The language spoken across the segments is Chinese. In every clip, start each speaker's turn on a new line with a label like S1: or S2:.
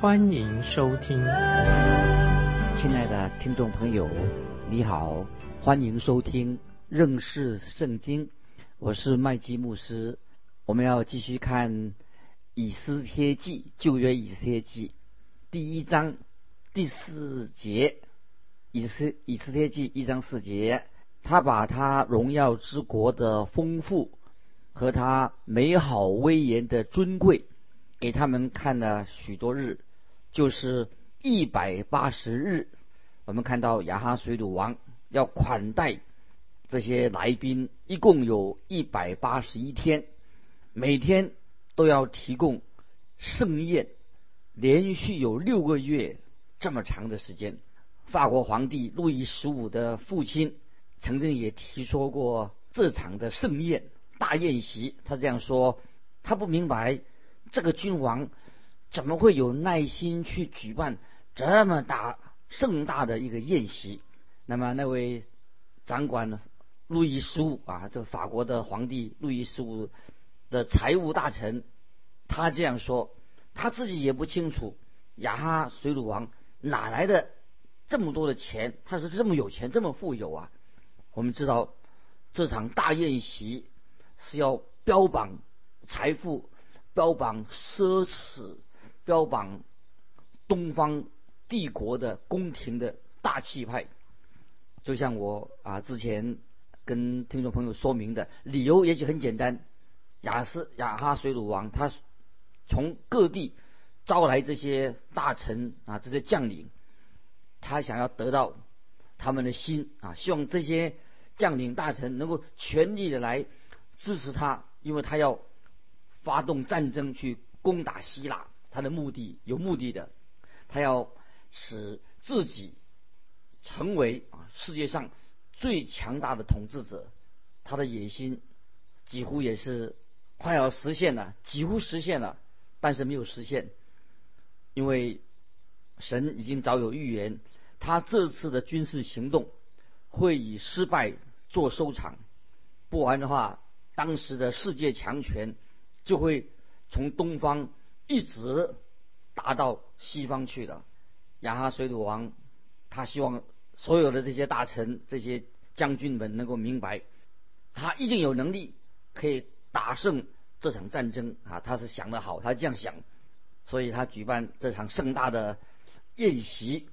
S1: 欢迎收听。
S2: 亲爱的听众朋友，你好，欢迎收听认识圣经，我是麦基牧师。我们要继续看。以斯帖记旧约以斯帖记第一章第四节，以斯以斯帖记一章四节，他把他荣耀之国的丰富和他美好威严的尊贵给他们看了许多日，就是一百八十日。我们看到亚哈水土王要款待这些来宾，一共有一百八十一天，每天。都要提供盛宴，连续有六个月这么长的时间。法国皇帝路易十五的父亲曾经也提说过这场的盛宴大宴席。他这样说：他不明白这个君王怎么会有耐心去举办这么大盛大的一个宴席。那么那位掌管路易十五啊，这法国的皇帝路易十五。的财务大臣，他这样说，他自己也不清楚亚哈水鲁王哪来的这么多的钱，他是这么有钱，这么富有啊。我们知道这场大宴席是要标榜财富、标榜奢侈、标榜东方帝国的宫廷的大气派。就像我啊之前跟听众朋友说明的理由，也许很简单。雅斯雅哈水鲁王，他从各地招来这些大臣啊，这些将领，他想要得到他们的心啊，希望这些将领大臣能够全力的来支持他，因为他要发动战争去攻打希腊，他的目的有目的的，他要使自己成为啊世界上最强大的统治者，他的野心几乎也是。快要实现了，几乎实现了，但是没有实现，因为神已经早有预言，他这次的军事行动会以失败做收场，不然的话，当时的世界强权就会从东方一直打到西方去了。亚哈水土王他希望所有的这些大臣、这些将军们能够明白，他一定有能力可以。打胜这场战争啊，他是想得好，他这样想，所以他举办这场盛大的宴席，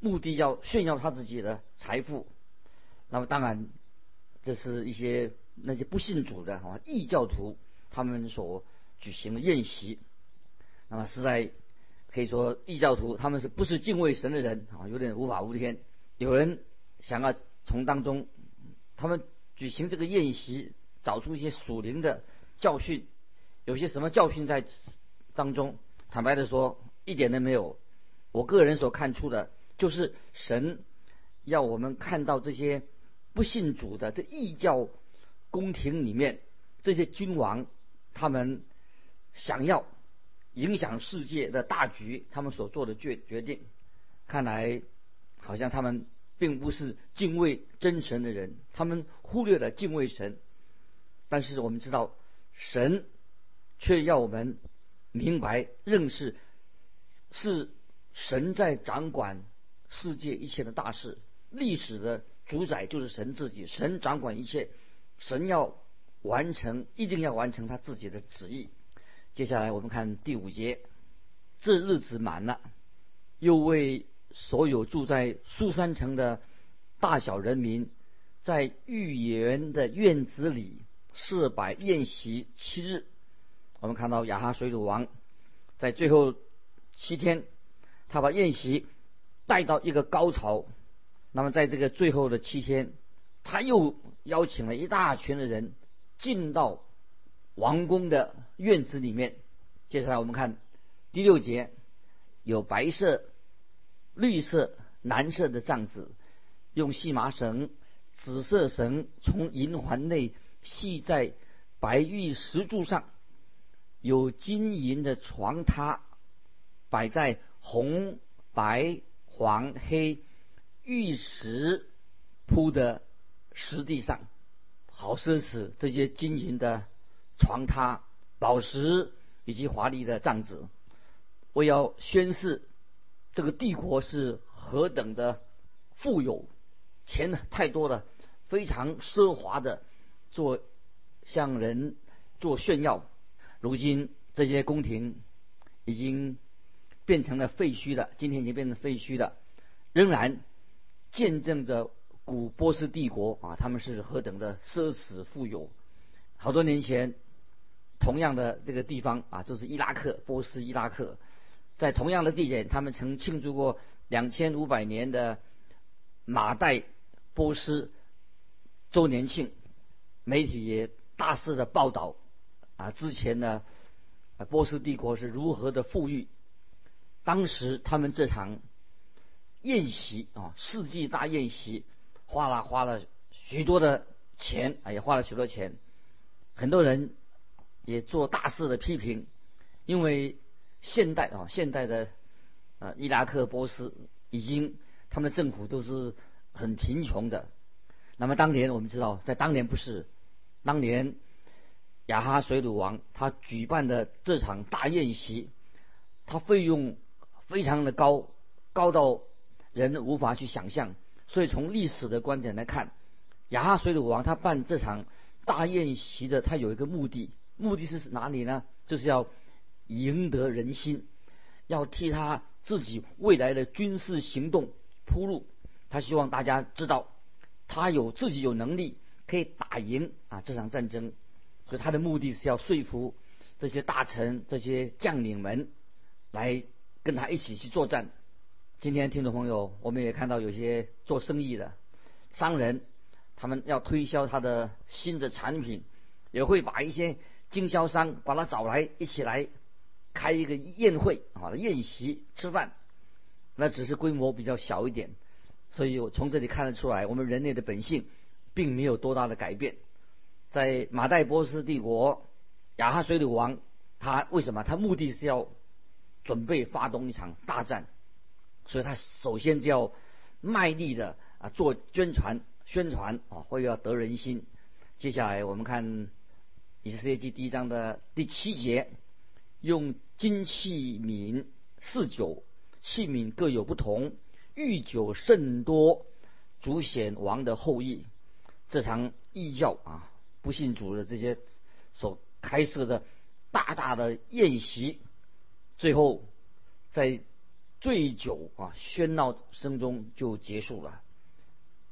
S2: 目的要炫耀他自己的财富。那么当然，这是一些那些不信主的啊异教徒他们所举行的宴席。那么实在可以说异教徒他们是不是敬畏神的人啊？有点无法无天。有人想要从当中他们举行这个宴席。找出一些属灵的教训，有些什么教训在当中？坦白的说，一点都没有。我个人所看出的，就是神要我们看到这些不信主的这异教宫廷里面，这些君王他们想要影响世界的大局，他们所做的决决定，看来好像他们并不是敬畏真神的人，他们忽略了敬畏神。但是我们知道，神却要我们明白认识，是神在掌管世界一切的大事，历史的主宰就是神自己，神掌管一切，神要完成，一定要完成他自己的旨意。接下来我们看第五节，这日子满了，又为所有住在苏山城的大小人民，在御园的院子里。四百宴席七日，我们看到亚哈水土王在最后七天，他把宴席带到一个高潮。那么在这个最后的七天，他又邀请了一大群的人进到王宫的院子里面。接下来我们看第六节，有白色绿色、蓝色的帐子，用细麻绳、紫色绳从银环内系在白玉石柱上，有金银的床榻摆在红、白、黄、黑玉石铺的石地上，好奢侈！这些金银的床榻、宝石以及华丽的帐子，我要宣誓这个帝国是何等的富有，钱太多了，非常奢华的做向人做炫耀。如今这些宫廷已经变成了废墟的，今天已经变成废墟的，仍然见证着古波斯帝国啊，他们是何等的奢侈富有。好多年前，同样的这个地方啊，就是伊拉克，波斯伊拉克，在同样的地点，他们曾庆祝过两千五百年的马代波斯周年庆，媒体也大肆的报道啊，之前呢，波斯帝国是如何的富裕。当时他们这场宴席啊，世纪大宴席，花了花了许多的钱啊，也花了许多钱。很多人也做大肆的批评，因为现代啊，现代的啊伊拉克、波斯已经他们的政府都是很贫穷的。那么当年我们知道，在当年不是，当年亚哈水鲁王他举办的这场大宴席，他费用。非常的高，高到人无法去想象。所以从历史的观点来看，亚哈水鲁王他办这场大宴席的，他有一个目的，目的是哪里呢？就是要赢得人心，要替他自己未来的军事行动铺路。他希望大家知道，他有自己有能力可以打赢啊这场战争。所以他的目的是要说服这些大臣、这些将领们来。跟他一起去作战。今天听众朋友，我们也看到有些做生意的商人，他们要推销他的新的产品，也会把一些经销商把他找来一起来开一个宴会啊，宴席吃饭。那只是规模比较小一点，所以我从这里看得出来，我们人类的本性并没有多大的改变。在马代波斯帝国，亚哈水鲁王他为什么？他目的是要。准备发动一场大战，所以他首先就要卖力的啊做宣传宣传啊，会要得人心。接下来我们看《以色列记》第一章的第七节，用金器皿四酒，器皿各有不同，御酒甚多，主显王的后裔。这场异教啊，不信主的这些所开设的大大的宴席。最后，在醉酒啊喧闹声中就结束了。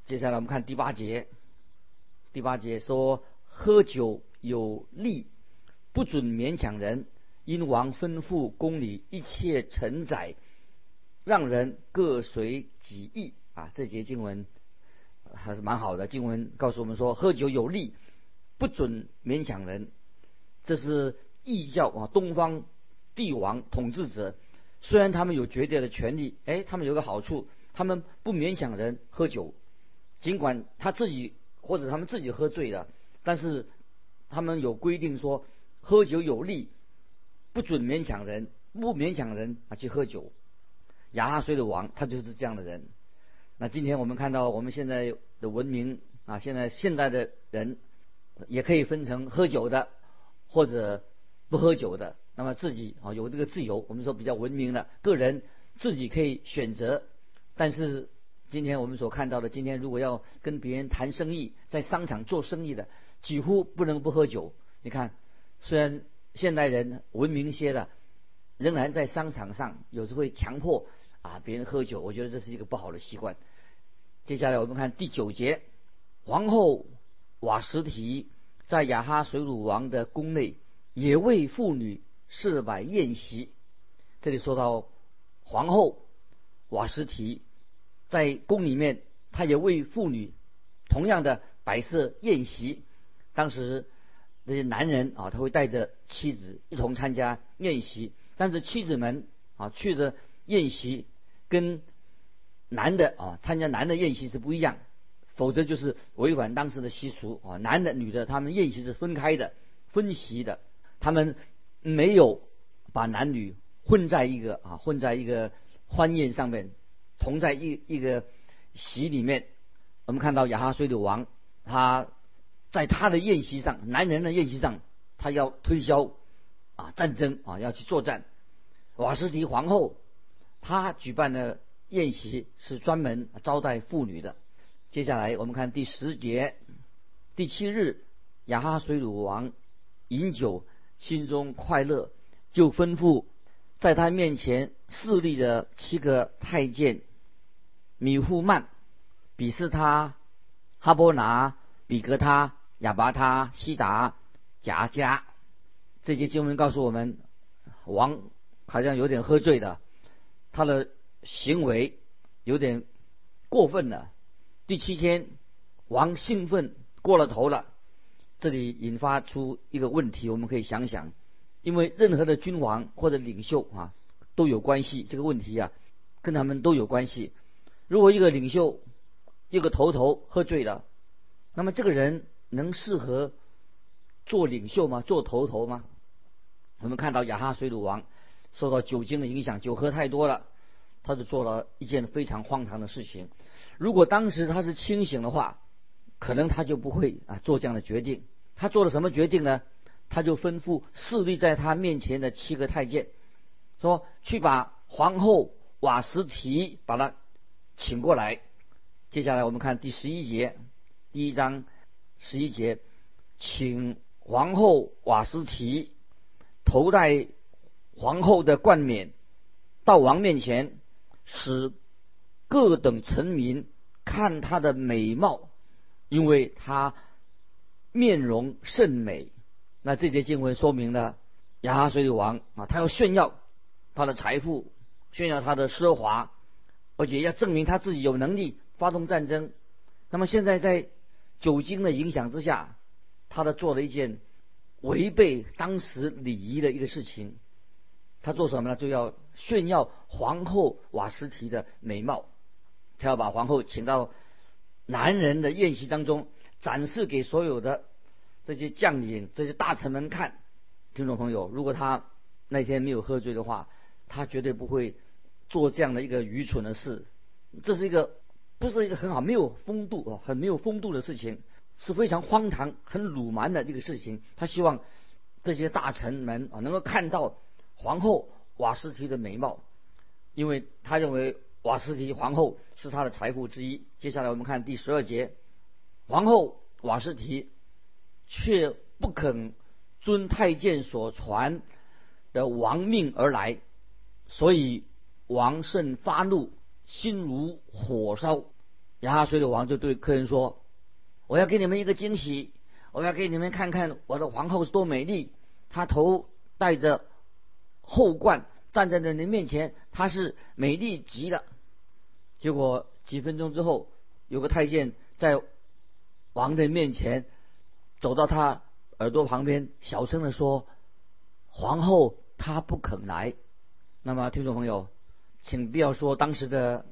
S2: 接下来我们看第八节，第八节说：喝酒有利，不准勉强人。因王吩咐宫里一切承载，让人各随己意。啊，这节经文还是蛮好的。经文告诉我们说，喝酒有利，不准勉强人。这是异教啊，东方。帝王统治者虽然他们有绝对的权利，哎，他们有个好处，他们不勉强人喝酒，尽管他自己或者他们自己喝醉了，但是他们有规定说喝酒有利，不准勉强人，不勉强人啊去喝酒。亚哈水的王他就是这样的人。那今天我们看到我们现在的文明啊，现在现代的人也可以分成喝酒的或者不喝酒的。那么自己啊有这个自由，我们说比较文明的个人自己可以选择。但是今天我们所看到的，今天如果要跟别人谈生意，在商场做生意的，几乎不能不喝酒。你看，虽然现代人文明些了，仍然在商场上有时会强迫啊别人喝酒，我觉得这是一个不好的习惯。接下来我们看第九节，皇后瓦什提在雅哈水鲁王的宫内也为妇女。设摆宴席，这里说到皇后瓦什提在宫里面，她也为妇女同样的摆设宴席。当时那些男人啊，他会带着妻子一同参加宴席，但是妻子们啊去的宴席跟男的啊参加男的宴席是不一样，否则就是违反当时的习俗啊。男的女的他们宴席是分开的，分席的，他们没有把男女混在一个啊混在一个欢宴上面，同在一一个席里面。我们看到亚哈水的王，他在他的宴席上，男人的宴席上，他要推销啊战争啊要去作战。瓦斯提皇后，她举办的宴席是专门招待妇女的。接下来我们看第十节，第七日，亚哈水鲁王饮酒，心中快乐，就吩咐在他面前侍立的七个太监米夫曼、比斯他、哈波拿、比格他、亚巴他、西达、贾加。这些经文告诉我们，王。好像有点喝醉的，他的行为有点过分了。第七天，王兴奋过了头了，这里引发出一个问题，我们可以想想，因为任何的君王或者领袖啊都有关系，这个问题啊跟他们都有关系。如果一个领袖一个头头喝醉了，那么这个人能适合做领袖吗？做头头吗？我们看到亚哈水鲁王。受到酒精的影响，酒喝太多了，他就做了一件非常荒唐的事情。如果当时他是清醒的话，可能他就不会啊做这样的决定。他做了什么决定呢？他就吩咐侍立在他面前的七个太监，说去把皇后瓦什提把他请过来。接下来我们看第十一节，第一章十一节，请皇后瓦斯提头戴。皇后的冠冕到王面前，使各等臣民看她的美貌，因为她面容甚美。那这节经文说明了亚哈水王啊，他要炫耀他的财富，炫耀他的奢华，而且要证明他自己有能力发动战争。那么现在在酒精的影响之下，他的做了一件违背当时礼仪的一个事情。他做什么呢？就要炫耀皇后瓦斯提的美貌，他要把皇后请到男人的宴席当中，展示给所有的这些将领、这些大臣们看。听众朋友，如果他那天没有喝醉的话，他绝对不会做这样的一个愚蠢的事。这是一个不是一个很好、没有风度啊，很没有风度的事情，是非常荒唐、很鲁蛮的这个事情。他希望这些大臣们啊能够看到。皇后瓦斯提的美貌，因为他认为瓦斯提皇后是他的财富之一。接下来我们看第十二节，皇后瓦斯提却不肯遵太监所传的王命而来，所以王甚发怒，心如火烧。亚哈水的王就对客人说：“我要给你们一个惊喜，我要给你们看看我的皇后是多美丽。她头戴着。”后冠站在人面前，她是美丽极了。结果几分钟之后，有个太监在王的面前走到他耳朵旁边，小声的说：“皇后她不肯来。”那么听众朋友，请不要说当时的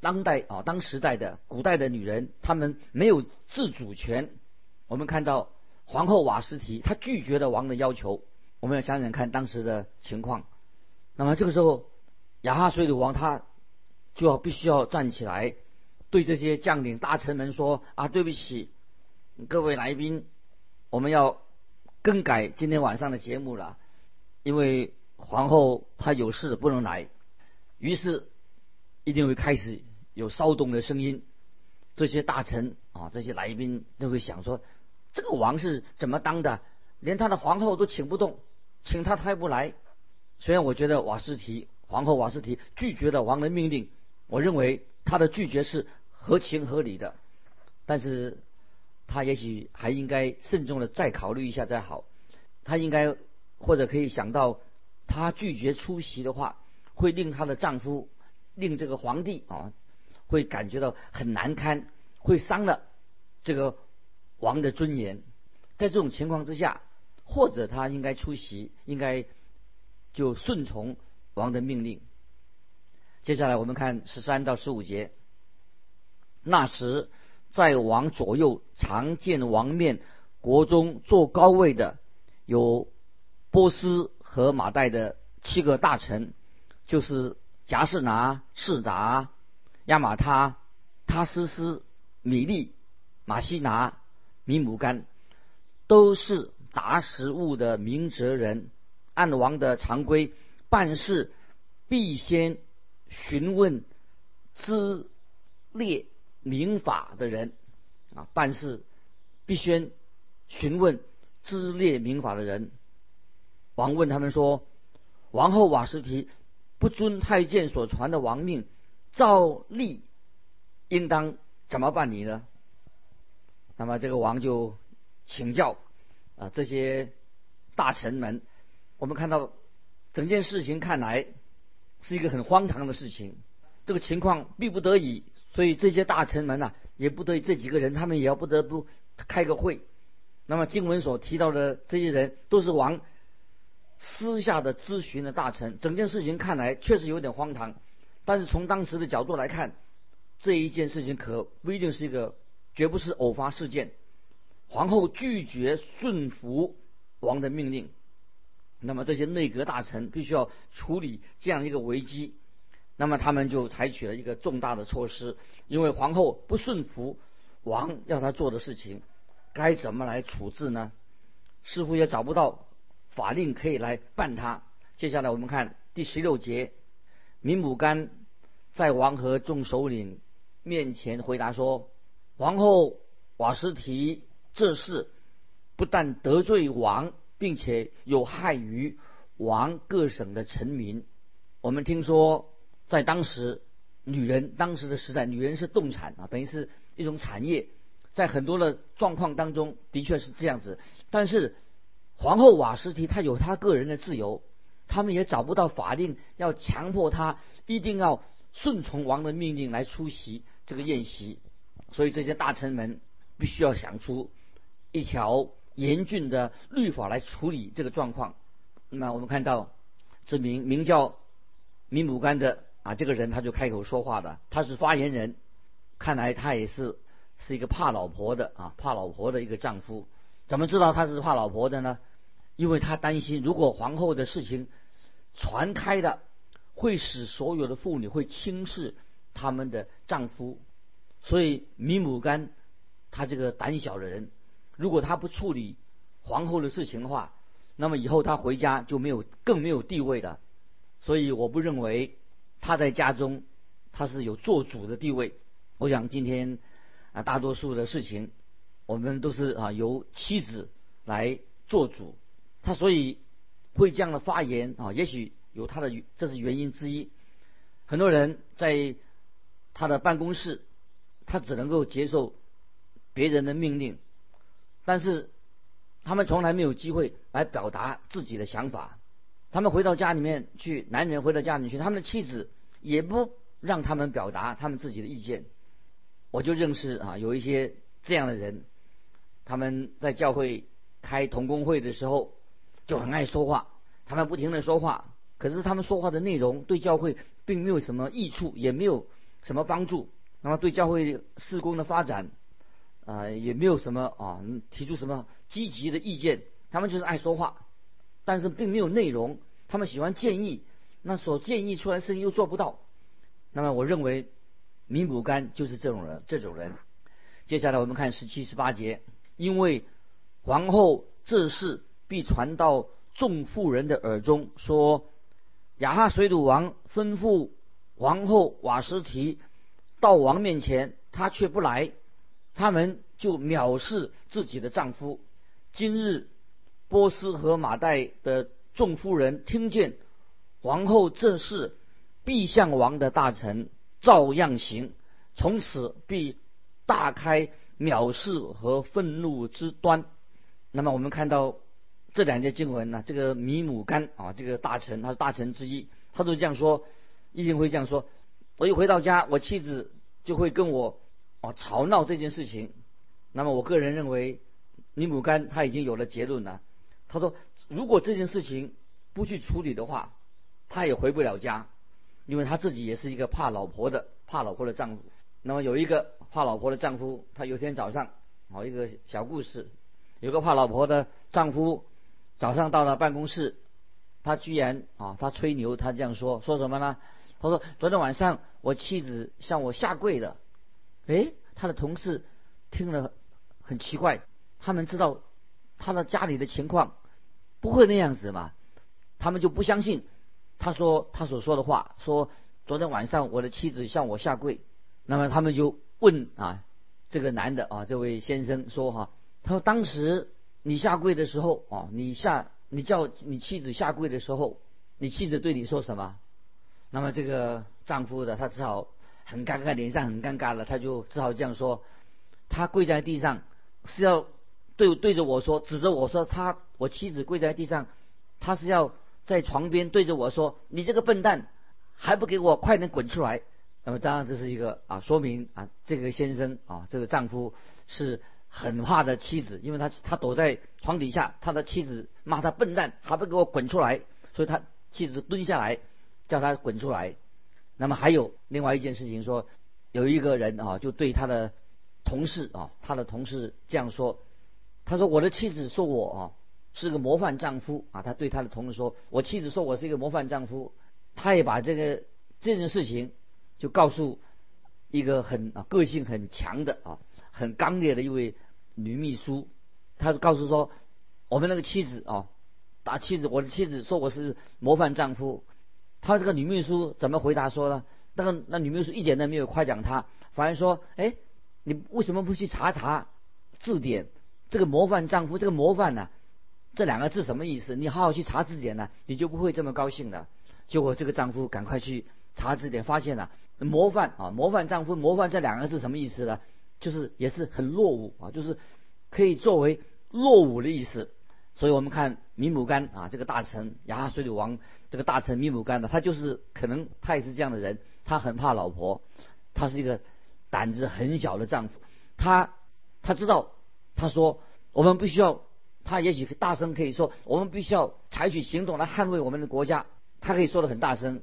S2: 当代啊，当时代的古代的女人，她们没有自主权。我们看到皇后瓦斯提，她拒绝了王的要求。我们要想想看当时的情况，那么这个时候，亚哈水鲁王他就要必须要站起来，对这些将领大臣们说：“啊，对不起，各位来宾，我们要更改今天晚上的节目了，因为皇后她有事不能来。”于是，一定会开始有骚动的声音。这些大臣啊，这些来宾都会想说：“这个王是怎么当的？连他的皇后都请不动。”请他他也不来，虽然我觉得瓦斯提皇后瓦斯提拒绝了王的命令，我认为他的拒绝是合情合理的，但是他也许还应该慎重的再考虑一下再好。他应该或者可以想到，他拒绝出席的话，会令她的丈夫，令这个皇帝啊，会感觉到很难堪，会伤了这个王的尊严。在这种情况之下。或者他应该出席，应该就顺从王的命令。接下来我们看十三到十五节。那时，在王左右常见王面国中坐高位的，有波斯和马代的七个大臣，就是贾士拿、士达、亚马他、他斯斯、米利、马西拿、米姆干，都是达食物的明哲人。按王的常规办事，必先询问资列。民法的人啊，办事必须询问知列民法的人。王问他们说：“王后瓦斯提不遵太监所传的王命，照例应当怎么办理呢？”那么这个王就请教啊这些大臣们。我们看到整件事情看来是一个很荒唐的事情，这个情况逼不得已。所以这些大臣们呐，也不得这几个人，他们也要不得不开个会。那么经文所提到的这些人，都是王私下的咨询的大臣。整件事情看来确实有点荒唐，但是从当时的角度来看，这一件事情可不一定是一个，绝不是偶发事件。皇后拒绝顺服王的命令，那么这些内阁大臣必须要处理这样一个危机。那么他们就采取了一个重大的措施，因为皇后不顺服王要他做的事情，该怎么来处置呢？似乎也找不到法令可以来办他。接下来我们看第十六节，明姆干在王和众首领面前回答说：“皇后瓦斯提这事不但得罪王，并且有害于王各省的臣民。我们听说。”在当时，女人当时的时代，女人是动产啊，等于是一种产业，在很多的状况当中，的确是这样子。但是皇后瓦斯提她有她个人的自由，他们也找不到法令要强迫她一定要顺从王的命令来出席这个宴席，所以这些大臣们必须要想出一条严峻的律法来处理这个状况。那我们看到这名名叫米姆干的。啊，这个人他就开口说话的，他是发言人，看来他也是是一个怕老婆的啊，怕老婆的一个丈夫。怎么知道他是怕老婆的呢？因为他担心，如果皇后的事情传开的，会使所有的妇女会轻视他们的丈夫。所以米姆干他这个胆小的人，如果他不处理皇后的事情的话，那么以后他回家就没有更没有地位的。所以我不认为。他在家中，他是有做主的地位。我想今天啊，大多数的事情，我们都是啊由妻子来做主。他所以会这样的发言啊，也许有他的这是原因之一。很多人在他的办公室，他只能够接受别人的命令，但是他们从来没有机会来表达自己的想法。他们回到家里面去，男人回到家里面去，他们的妻子也不让他们表达他们自己的意见。我就认识啊，有一些这样的人，他们在教会开同工会的时候就很爱说话，他们不停的说话，可是他们说话的内容对教会并没有什么益处，也没有什么帮助。那么对教会事工的发展啊，也没有什么啊提出什么积极的意见。他们就是爱说话。但是并没有内容，他们喜欢建议，那所建议出来的事情又做不到，那么我认为，米补干就是这种人，这种人。接下来我们看十七、十八节，因为皇后这事必传到众妇人的耳中，说亚哈水土王吩咐皇后瓦什提到王面前，她却不来，他们就藐视自己的丈夫。今日。波斯和马代的众夫人听见皇后正是，必向王的大臣照样行，从此必大开藐视和愤怒之端。那么我们看到这两节经文呢，这个米姆干啊，这个大臣他是大臣之一，他都这样说，一定会这样说。我一回到家，我妻子就会跟我啊吵闹这件事情。那么我个人认为，米姆干他已经有了结论了。他说：“如果这件事情不去处理的话，他也回不了家。因为他自己也是一个怕老婆的怕老婆的丈夫。那么有一个怕老婆的丈夫，他有天早上，好一个小故事，有个怕老婆的丈夫早上到了办公室，他居然啊，他吹牛，他这样说，说什么呢？他说昨天晚上我妻子向我下跪的。诶，他的同事听了很奇怪，他们知道他的家里的情况不会那样子嘛，他们就不相信他说他所说的话，说昨天晚上我的妻子向我下跪。那么他们就问啊，这个男的啊，这位先生说哈，他说当时你下跪的时候啊，你下你叫你妻子下跪的时候，你妻子对你说什么？那么这个丈夫的他只好很尴尬，脸上很尴尬了，他就只好这样说，他跪在地上是要对对着我说，指着我说他我妻子跪在地上，他是要在床边对着我说，你这个笨蛋还不给我快点滚出来！那么当然这是一个啊，说明啊，这个先生啊，这个丈夫是很怕的妻子，因为他他躲在床底下，他的妻子骂他笨蛋，还不给我滚出来，所以他妻子蹲下来叫他滚出来。那么还有另外一件事情说，有一个人啊，就对他的同事啊，他的同事这样说，他说我的妻子说我啊是个模范丈夫啊，他对他的同事说我妻子说我是一个模范丈夫，他也把这个这件事情。就告诉一个很个性很强的啊很刚烈的一位女秘书，她告诉说我们那个妻子啊，大妻子我的妻子说我是模范丈夫，她这个女秘书怎么回答说呢？那个那女秘书一点都没有夸奖他，反而说哎你为什么不去查查字典？这个模范丈夫这个模范呢这两个字什么意思？你好好去查字典呢，你就不会这么高兴的。结果这个丈夫赶快去查字典，发现了。模范啊，模范丈夫，模范这两个字什么意思呢？就是也是很落伍啊，就是可以作为落伍的意思。所以我们看米姆干啊，这个大臣亚哈水里王这个大臣米姆干呢，他就是可能他也是这样的人，他很怕老婆，他是一个胆子很小的丈夫，他他知道他说我们必须要，他也许大声可以说我们必须要采取行动来捍卫我们的国家，他可以说的很大声，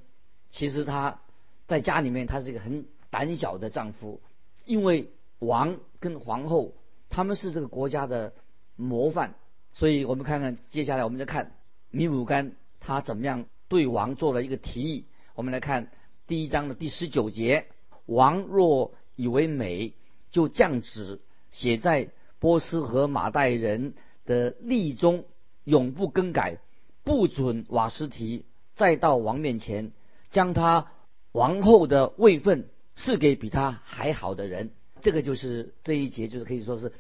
S2: 其实他。在家里面，他是一个很胆小的丈夫，因为王跟皇后他们是这个国家的模范，所以我们看看接下来我们再看米姆干他怎么样对王做了一个提议。我们来看第一章的第十九节：王若以为美，就降旨写在波斯和马代人的例中，永不更改，不准瓦斯提再到王面前，将他。王后的位分赐给比他还好的人，这个就是这一节，就是可以说是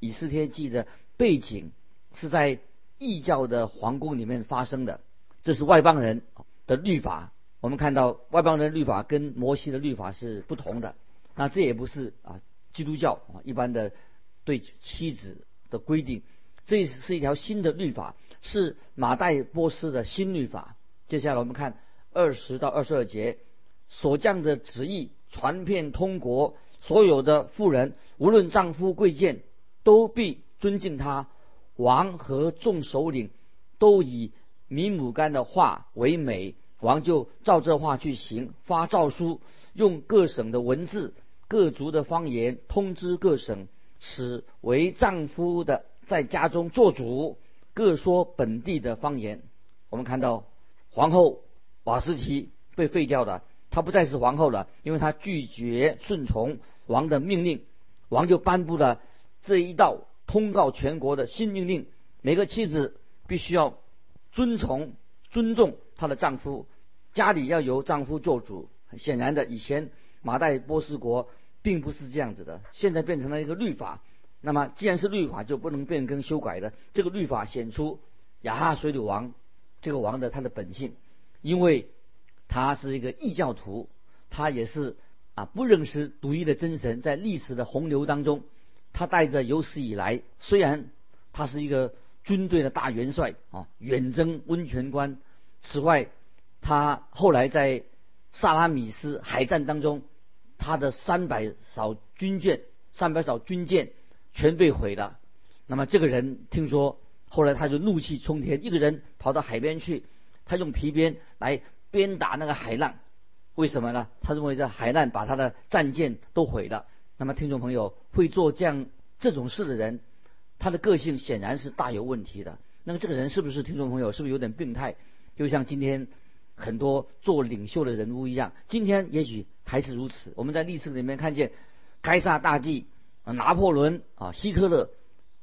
S2: 以斯帖记的背景，是在异教的皇宫里面发生的。这是外邦人的律法。我们看到外邦人律法跟摩西的律法是不同的。那这也不是啊，基督教啊一般的对妻子的规定，这是一条新的律法，是马代波斯的新律法。接下来我们看二十到二十二节。所降的旨意传遍通国，所有的妇人，无论丈夫贵贱，都必尊敬他。王和众首领都以米姆干的话为美，王就照这话去行，发诏书，用各省的文字、各族的方言通知各省，使为丈夫的在家中做主，各说本地的方言。我们看到皇后瓦斯提被废掉了。她不再是皇后了，因为她拒绝顺从王的命令，王就颁布了这一道通告全国的新命令：每个妻子必须要遵从、尊重她的丈夫，家里要由丈夫做主。显然的，以前马代波斯国并不是这样子的，现在变成了一个律法。那么，既然是律法，就不能变更修改的。这个律法显出亚哈水土王这个王的他的本性，因为。他是一个异教徒，他也是啊不认识独一的真神。在历史的洪流当中，他带着有史以来，虽然他是一个军队的大元帅啊，远征温泉关。此外，他后来在萨拉米斯海战当中，他的三百艘军舰、三百艘军舰全被毁了。那么这个人听说，后来他就怒气冲天，一个人跑到海边去，他用皮鞭来。鞭打那个海浪，为什么呢？他认为这海难把他的战舰都毁了。那么听众朋友会做这样这种事的人，他的个性显然是大有问题的。那么这个人是不是听众朋友是不是有点病态？就像今天很多做领袖的人物一样，今天也许还是如此。我们在历史里面看见，该萨大帝、拿破仑啊、希特勒，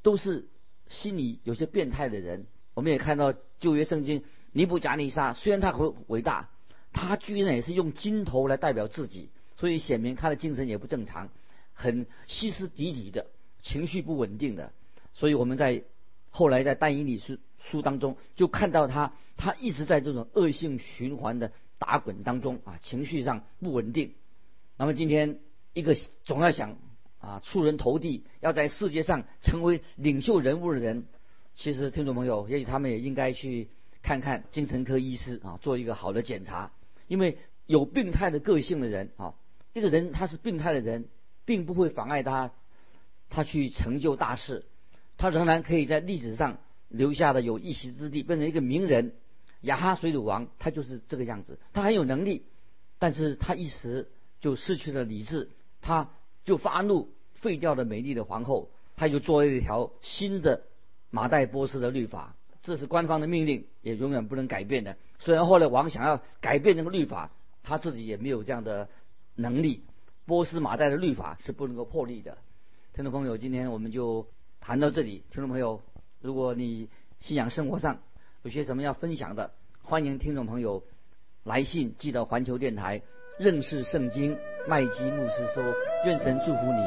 S2: 都是心里有些变态的人。我们也看到旧约圣经尼布甲尼撒，虽然他很伟大，他居然也是用金头来代表自己，所以显明他的精神也不正常，很歇斯底里的，情绪不稳定的。所以我们在后来在但以理书书当中就看到他，他一直在这种恶性循环的打滚当中啊，情绪上不稳定。那么今天一个总要想啊出人头地，要在世界上成为领袖人物的人，其实听众朋友，也许他们也应该去看看精神科医师啊，做一个好的检查。因为有病态的个性的人啊，这个人他是病态的人，并不会妨碍他他去成就大事。他仍然可以在历史上留下的有一席之地，变成一个名人。亚哈水鲁王他就是这个样子，他很有能力，但是他一时就失去了理智，他就发怒，废掉了美丽的皇后，他就做了一条新的马代波斯的律法，这是官方的命令，也永远不能改变的。虽然后来王想要改变这个律法，他自己也没有这样的能力。波斯马代的律法是不能够破例的。听众朋友，今天我们就。谈到这里，听众朋友，如果你信仰生活上有些什么要分享的，欢迎听众朋友来信寄到环球电台认识圣经麦基牧师说，愿神祝福你，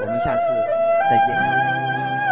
S2: 我们下次再见。